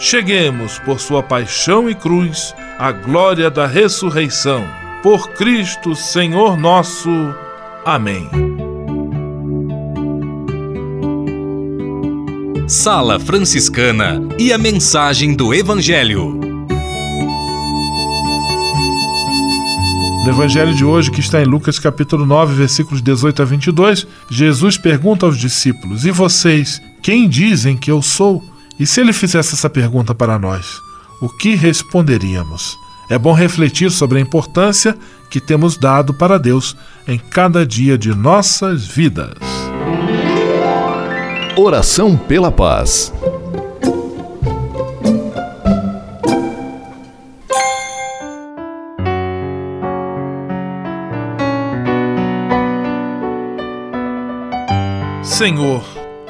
cheguemos, por sua paixão e cruz, à glória da ressurreição. Por Cristo, Senhor nosso. Amém. Sala Franciscana e a mensagem do Evangelho. No evangelho de hoje, que está em Lucas capítulo 9, versículos 18 a 22, Jesus pergunta aos discípulos: E vocês, quem dizem que eu sou? E se ele fizesse essa pergunta para nós, o que responderíamos? É bom refletir sobre a importância que temos dado para Deus em cada dia de nossas vidas. Oração pela paz. Senhor,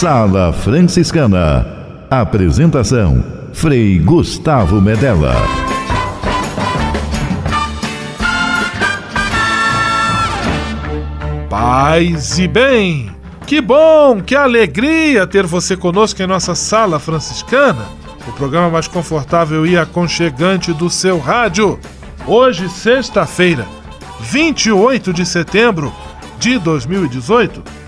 Sala Franciscana. Apresentação: Frei Gustavo Medella. Paz e bem! Que bom, que alegria ter você conosco em nossa Sala Franciscana, o programa mais confortável e aconchegante do seu rádio. Hoje, sexta-feira, 28 de setembro de 2018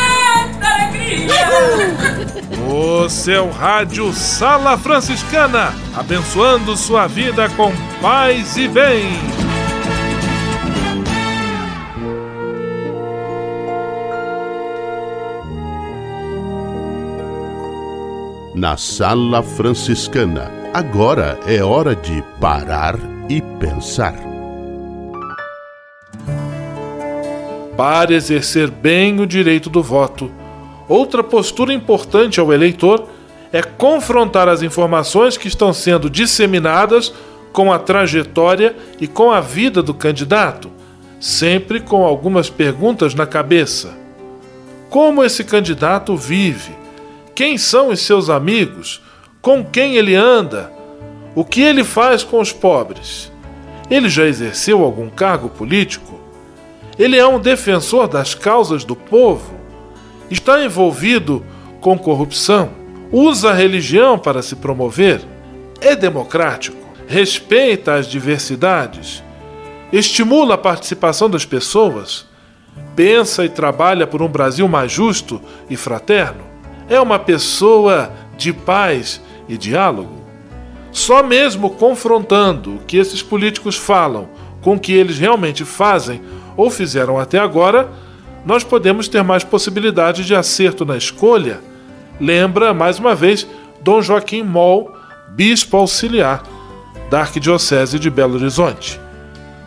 O seu rádio Sala Franciscana, abençoando sua vida com paz e bem. Na Sala Franciscana, agora é hora de parar e pensar. Para exercer bem o direito do voto, outra postura importante ao eleitor é confrontar as informações que estão sendo disseminadas com a trajetória e com a vida do candidato, sempre com algumas perguntas na cabeça. Como esse candidato vive? Quem são os seus amigos? Com quem ele anda? O que ele faz com os pobres? Ele já exerceu algum cargo político? Ele é um defensor das causas do povo? Está envolvido com corrupção? Usa a religião para se promover? É democrático? Respeita as diversidades? Estimula a participação das pessoas? Pensa e trabalha por um Brasil mais justo e fraterno? É uma pessoa de paz e diálogo? Só mesmo confrontando o que esses políticos falam com o que eles realmente fazem ou fizeram até agora, nós podemos ter mais possibilidade de acerto na escolha. Lembra, mais uma vez, Dom Joaquim Moll, bispo auxiliar da Arquidiocese de Belo Horizonte.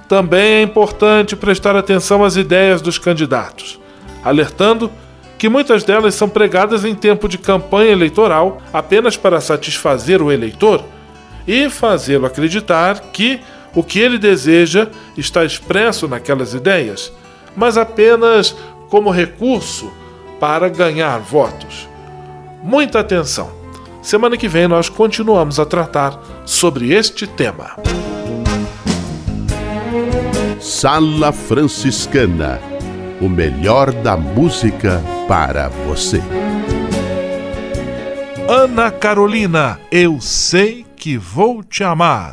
Também é importante prestar atenção às ideias dos candidatos, alertando que muitas delas são pregadas em tempo de campanha eleitoral apenas para satisfazer o eleitor e fazê-lo acreditar que o que ele deseja está expresso naquelas ideias, mas apenas como recurso para ganhar votos. Muita atenção! Semana que vem nós continuamos a tratar sobre este tema. Sala Franciscana o melhor da música para você. Ana Carolina, eu sei que vou te amar.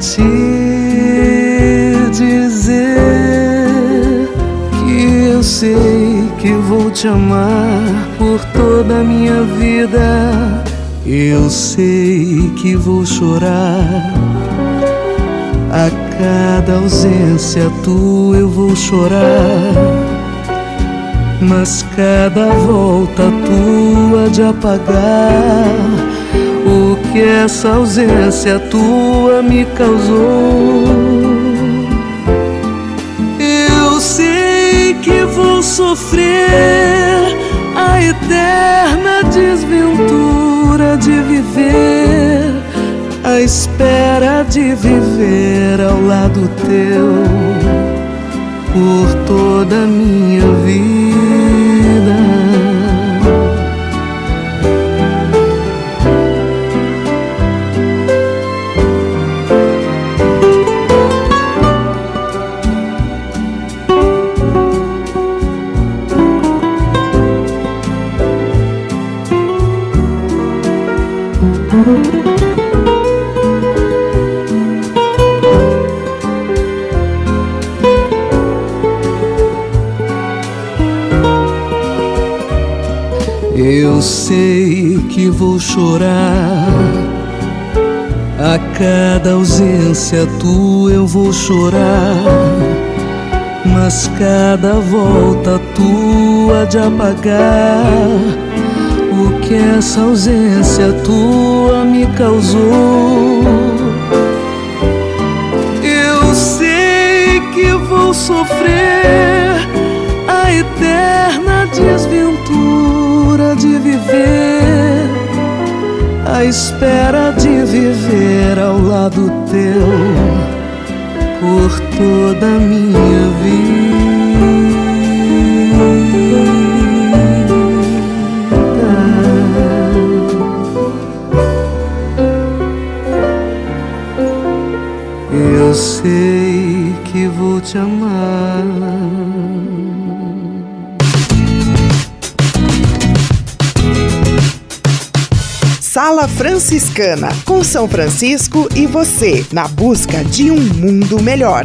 Te dizer que eu sei que vou te amar por toda a minha vida. Eu sei que vou chorar. A cada ausência tua eu vou chorar. Mas cada volta tua de apagar o que essa ausência tua me causou. Eu sei que vou sofrer a eterna desventura de viver, a espera de viver ao lado teu por toda a minha vida. Ausência tua eu vou chorar. Mas cada volta tua de apagar o que essa ausência tua me causou. Eu sei que vou sofrer a eterna desventura de viver, a espera de viver ao lado teu por toda a minha vida. Eu sei que vou te amar. Sala Franciscana, com São Francisco e você, na busca de um mundo melhor.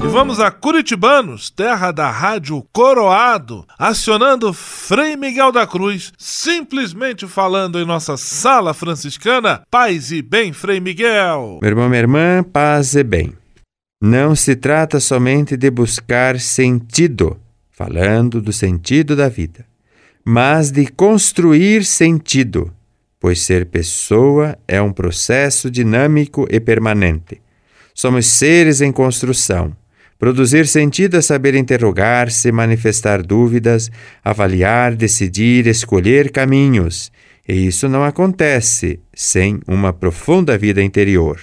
E vamos a Curitibanos, terra da rádio Coroado, acionando Frei Miguel da Cruz, simplesmente falando em nossa sala franciscana. Paz e bem, Frei Miguel. Meu irmão, minha irmã, paz e bem. Não se trata somente de buscar sentido, falando do sentido da vida, mas de construir sentido, pois ser pessoa é um processo dinâmico e permanente. Somos seres em construção Produzir sentido é saber interrogar-se, manifestar dúvidas, avaliar, decidir, escolher caminhos. E isso não acontece sem uma profunda vida interior.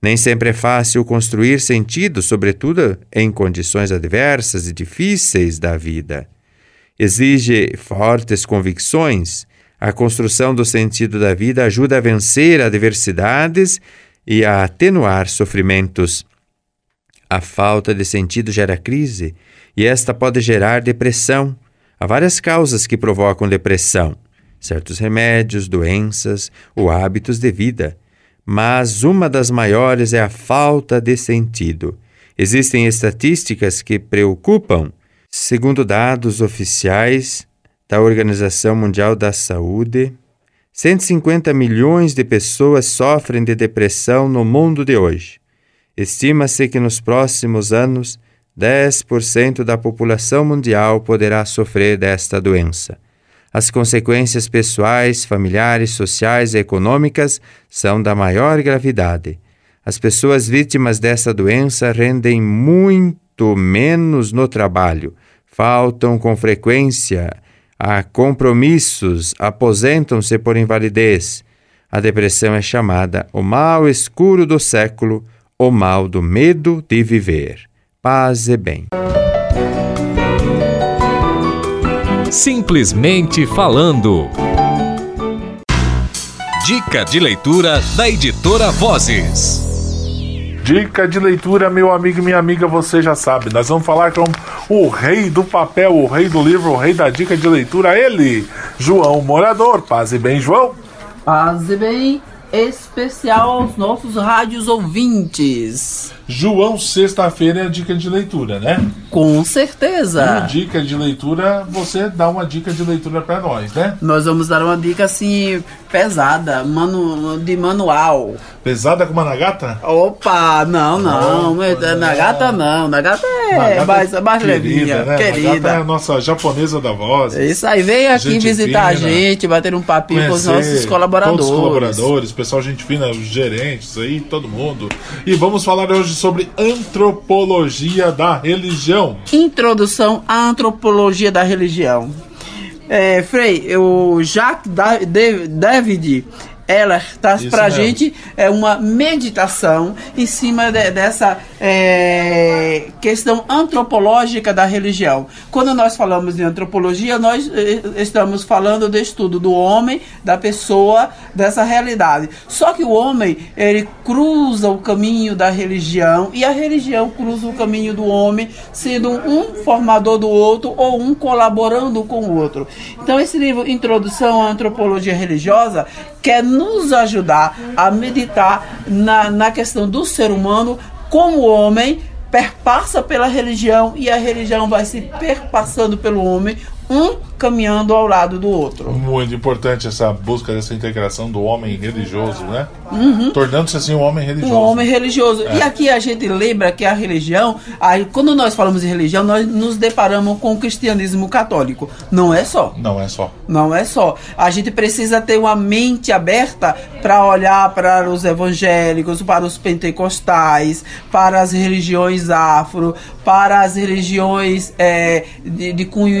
Nem sempre é fácil construir sentido, sobretudo em condições adversas e difíceis da vida. Exige fortes convicções. A construção do sentido da vida ajuda a vencer adversidades e a atenuar sofrimentos A falta de sentido gera crise e esta pode gerar depressão. Há várias causas que provocam depressão: certos remédios, doenças ou hábitos de vida. Mas uma das maiores é a falta de sentido. Existem estatísticas que preocupam. Segundo dados oficiais da Organização Mundial da Saúde, 150 milhões de pessoas sofrem de depressão no mundo de hoje. Estima-se que nos próximos anos 10% da população mundial poderá sofrer desta doença. As consequências pessoais, familiares, sociais e econômicas são da maior gravidade. As pessoas vítimas dessa doença rendem muito menos no trabalho, faltam com frequência a compromissos, aposentam-se por invalidez. A depressão é chamada o mal escuro do século, o mal do medo de viver paz e bem. Simplesmente falando. Dica de leitura da editora Vozes. Dica de leitura, meu amigo e minha amiga, você já sabe. Nós vamos falar com o rei do papel, o rei do livro, o rei da dica de leitura, ele, João Morador. Paz e bem, João. Paz e bem especial aos nossos rádios ouvintes. João, sexta-feira é dica de leitura, né? Com certeza. E dica de leitura, você dá uma dica de leitura para nós, né? Nós vamos dar uma dica assim pesada, manu, de manual. Pesada como a Nagata? Opa, não, não. Nagata não. Nagata é Nagata mais, mais querida, levinha, né? querida. Nagata é a nossa japonesa da voz. Isso aí, vem aqui gente visitar fina, a gente, bater um papinho com os nossos colaboradores. Todos os colaboradores, pessoal, gente fina, os gerentes aí, todo mundo. E vamos falar hoje sobre antropologia da religião. Introdução à antropologia da religião. É, Frei, o Jacques David ela traz para a gente é, uma meditação em cima de, dessa é, questão antropológica da religião. Quando nós falamos de antropologia, nós é, estamos falando do estudo do homem, da pessoa, dessa realidade. Só que o homem, ele cruza o caminho da religião e a religião cruza o caminho do homem, sendo um formador do outro ou um colaborando com o outro. Então, esse livro, Introdução à Antropologia Religiosa, quer nos ajudar a meditar na, na questão do ser humano como homem perpassa pela religião e a religião vai se perpassando pelo homem, um caminhando ao lado do outro. Muito importante essa busca dessa integração do homem religioso, né? Uhum. Tornando-se assim um homem religioso. Um homem religioso. É. E aqui a gente lembra que a religião, aí, quando nós falamos de religião, nós nos deparamos com o cristianismo católico. Não é só. Não é só. Não é só. A gente precisa ter uma mente aberta para olhar para os evangélicos, para os pentecostais, para as religiões afro, para as religiões é, de, de cunho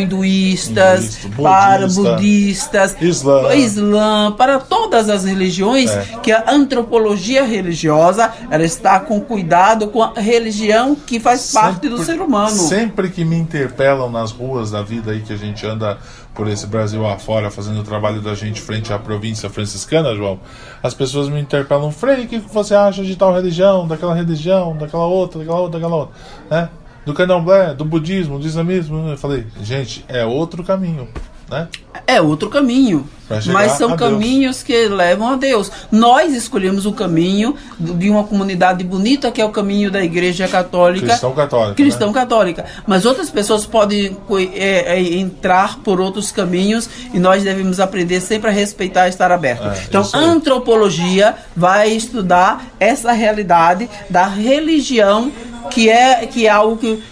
hinduístas budista, para budistas, islã. islã, para todas as religiões, é. que a antropologia religiosa ela está com cuidado com a religião que faz sempre, parte do ser humano. Sempre que me interpelam nas ruas da vida aí que a gente anda por esse Brasil afora fazendo o trabalho da gente frente à província franciscana, João, as pessoas me interpelam, Frei, o que você acha de tal religião, daquela religião, daquela outra, daquela outra, daquela outra, né? Do candomblé, do budismo, do islamismo. Eu falei, gente, é outro caminho, né? É outro caminho. Mas são caminhos que levam a Deus. Nós escolhemos o caminho de uma comunidade bonita, que é o caminho da Igreja Católica. Cristão Católica. Cristão né? Católica. Mas outras pessoas podem é, é, entrar por outros caminhos e nós devemos aprender sempre a respeitar e estar aberto. É, então, antropologia vai estudar essa realidade da religião, que é, que é algo que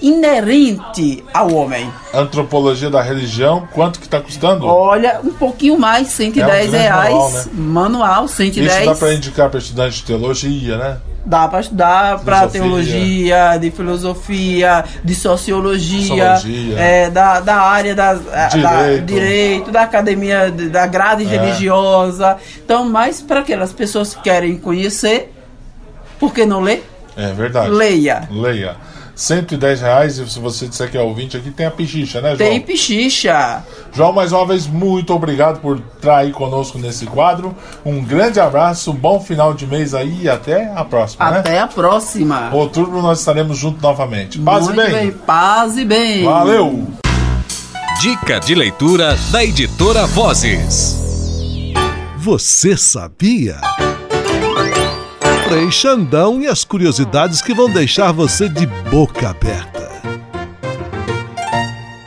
inerente ao homem. Antropologia da religião, quanto que está custando? Olha, um pouquinho mais, 110 é um reais. Manual, né? manual 110. Isso dá para indicar para estudante de teologia, né? Dá para estudar para teologia, de filosofia, de sociologia, sociologia. É, da, da área das, direito. Da, direito, da academia, da grade é. religiosa. Então, mais para aquelas pessoas que querem conhecer, por que não ler? É verdade. Leia. Leia. 110 reais. E se você disser que é ouvinte aqui, tem a pichicha, né, João? Tem pichicha. João, mais uma vez, muito obrigado por estar aí conosco nesse quadro. Um grande abraço, bom final de mês aí e até a próxima. Até né? a próxima. Outubro nós estaremos juntos novamente. Paz muito e bem. bem. Paz e bem. Valeu! Dica de leitura da editora Vozes. Você sabia? Frei Xandão e as curiosidades que vão deixar você de boca aberta.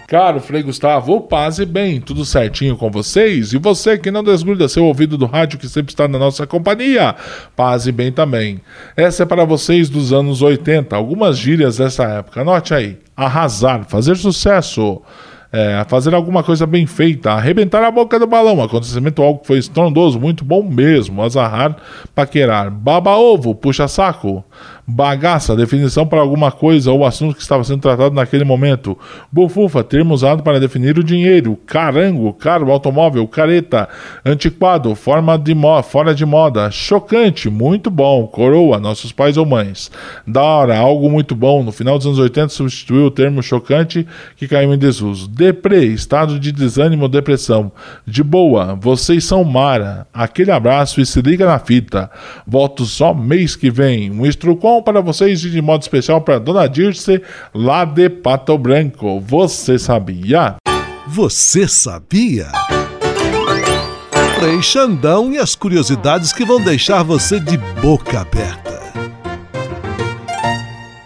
Caro Frei Gustavo, paz e bem, tudo certinho com vocês? E você que não desgruda seu ouvido do rádio que sempre está na nossa companhia, paz e bem também. Essa é para vocês dos anos 80, algumas gírias dessa época. Anote aí: arrasar, fazer sucesso. É, fazer alguma coisa bem feita, arrebentar a boca do balão, acontecimento algo que foi estrondoso, muito bom mesmo, azarrar, paquerar, baba ovo, puxa saco, bagaça, definição para alguma coisa ou assunto que estava sendo tratado naquele momento, bufufa, termo usado para definir o dinheiro, carango, caro, automóvel, careta, antiquado, forma de fora de moda, chocante, muito bom, coroa, nossos pais ou mães, da hora, algo muito bom, no final dos anos 80 substituiu o termo chocante que caiu em desuso Deprê, estado de desânimo ou depressão. De boa, vocês são Mara. Aquele abraço e se liga na fita. Volto só mês que vem. Um para vocês e de modo especial para Dona Dirce, lá de Pato Branco. Você sabia? Você sabia? Frei Xandão e as curiosidades que vão deixar você de boca aberta.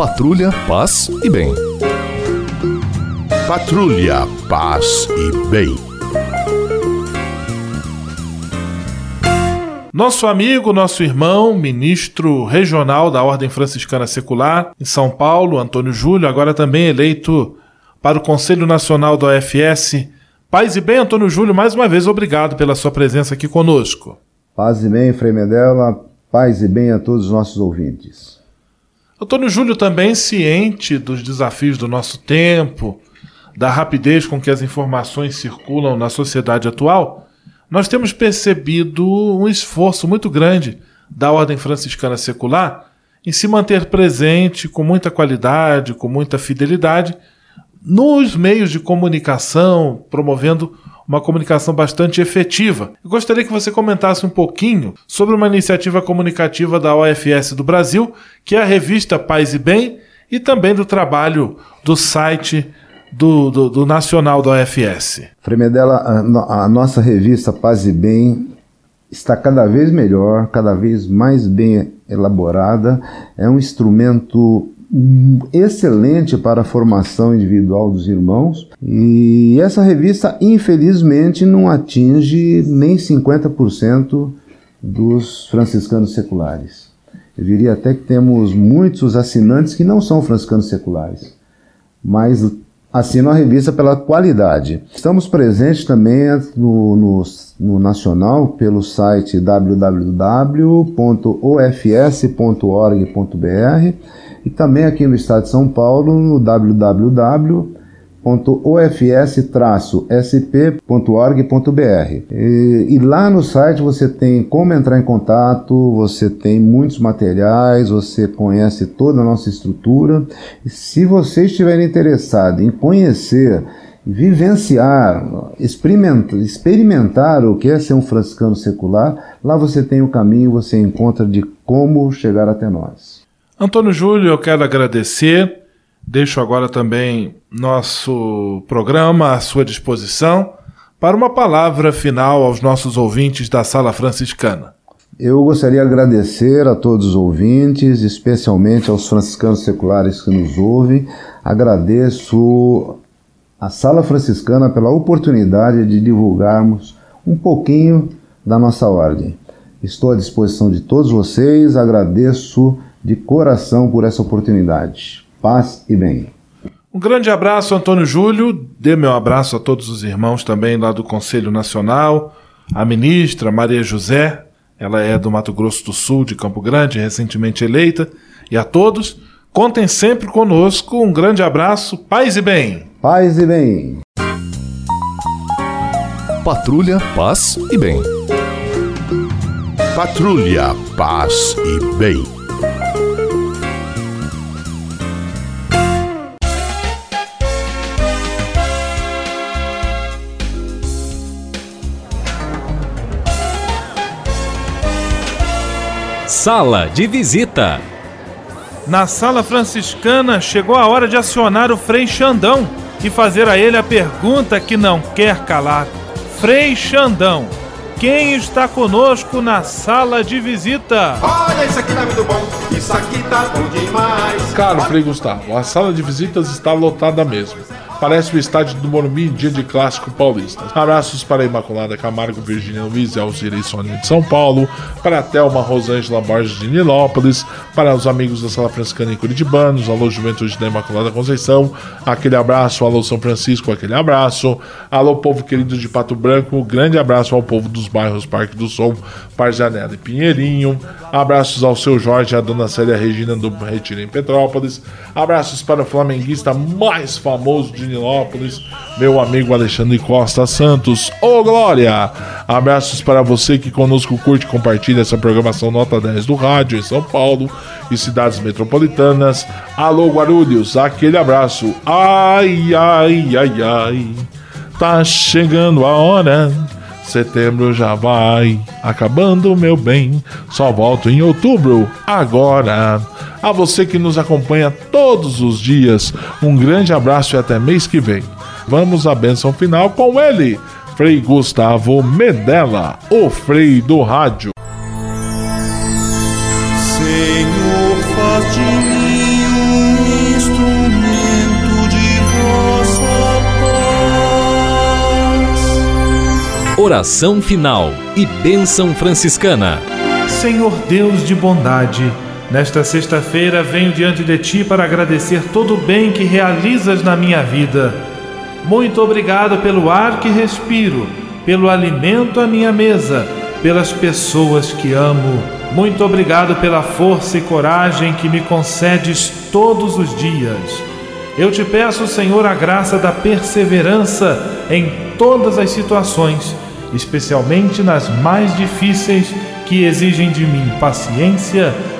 Patrulha, paz e bem. Patrulha, paz e bem. Nosso amigo, nosso irmão, ministro regional da Ordem Franciscana Secular em São Paulo, Antônio Júlio, agora também eleito para o Conselho Nacional da OFS. Paz e bem, Antônio Júlio, mais uma vez obrigado pela sua presença aqui conosco. Paz e bem, Frei Medela, paz e bem a todos os nossos ouvintes. Antônio Júlio também ciente dos desafios do nosso tempo, da rapidez com que as informações circulam na sociedade atual, nós temos percebido um esforço muito grande da Ordem Franciscana Secular em se manter presente com muita qualidade, com muita fidelidade nos meios de comunicação, promovendo uma comunicação bastante efetiva. Eu gostaria que você comentasse um pouquinho sobre uma iniciativa comunicativa da OFS do Brasil, que é a revista Paz e Bem, e também do trabalho do site do, do, do Nacional da OFS. Fremedela, a, a nossa revista Paz e Bem está cada vez melhor, cada vez mais bem elaborada. É um instrumento excelente para a formação individual dos irmãos e essa revista infelizmente não atinge nem 50% dos franciscanos seculares. Eu diria até que temos muitos assinantes que não são franciscanos seculares, mas assinam a revista pela qualidade. Estamos presentes também no, no, no nacional pelo site www.ofs.org.br e também aqui no estado de São Paulo no www www.ofs-sp.org.br e, e lá no site você tem como entrar em contato, você tem muitos materiais, você conhece toda a nossa estrutura. E se você estiver interessado em conhecer, vivenciar, experimentar, experimentar o que é ser um franciscano secular, lá você tem o caminho, você encontra de como chegar até nós. Antônio Júlio, eu quero agradecer Deixo agora também nosso programa à sua disposição para uma palavra final aos nossos ouvintes da Sala Franciscana. Eu gostaria de agradecer a todos os ouvintes, especialmente aos franciscanos seculares que nos ouvem. Agradeço a Sala Franciscana pela oportunidade de divulgarmos um pouquinho da nossa ordem. Estou à disposição de todos vocês, agradeço de coração por essa oportunidade paz e bem. Um grande abraço, Antônio Júlio. Dê meu abraço a todos os irmãos também lá do Conselho Nacional, a ministra Maria José, ela é do Mato Grosso do Sul, de Campo Grande, recentemente eleita, e a todos, contem sempre conosco. Um grande abraço, paz e bem. Paz e bem. Patrulha, paz e bem. Patrulha, paz e bem. Sala de visita. Na sala franciscana chegou a hora de acionar o Frei Xandão e fazer a ele a pergunta que não quer calar. Frei Xandão, quem está conosco na sala de visita? Olha, isso aqui tá muito bom, isso aqui tá bom demais. Caro Frei Gustavo, a sala de visitas está lotada mesmo. Parece o estádio do Morumbi em dia de clássico paulista. Abraços para a Imaculada Camargo, Virgínia Luiz e Alzira e Sônia de São Paulo, para a Thelma Rosângela Borges de Nilópolis, para os amigos da Sala Franciscana em Curitibanos, alô Juventude da Imaculada Conceição, aquele abraço, alô São Francisco, aquele abraço, alô povo querido de Pato Branco, grande abraço ao povo dos bairros Parque do Sol, Parzianela e Pinheirinho, abraços ao seu Jorge e à dona Célia Regina do Retiro em Petrópolis, abraços para o flamenguista mais famoso de Nilópolis, meu amigo Alexandre Costa Santos. Ô oh, Glória! Abraços para você que conosco curte e compartilha essa programação Nota 10 do rádio em São Paulo e cidades metropolitanas. Alô Guarulhos, aquele abraço. Ai, ai, ai, ai. Tá chegando a hora. Setembro já vai acabando, meu bem. Só volto em outubro, agora. A você que nos acompanha todos os dias, um grande abraço e até mês que vem. Vamos à benção final com ele, Frei Gustavo Medella, o Frei do Rádio. Senhor, faz de mim um instrumento de vossa paz. Oração final e bênção franciscana. Senhor Deus de bondade, Nesta sexta-feira venho diante de ti para agradecer todo o bem que realizas na minha vida. Muito obrigado pelo ar que respiro, pelo alimento à minha mesa, pelas pessoas que amo. Muito obrigado pela força e coragem que me concedes todos os dias. Eu te peço, Senhor, a graça da perseverança em todas as situações, especialmente nas mais difíceis que exigem de mim paciência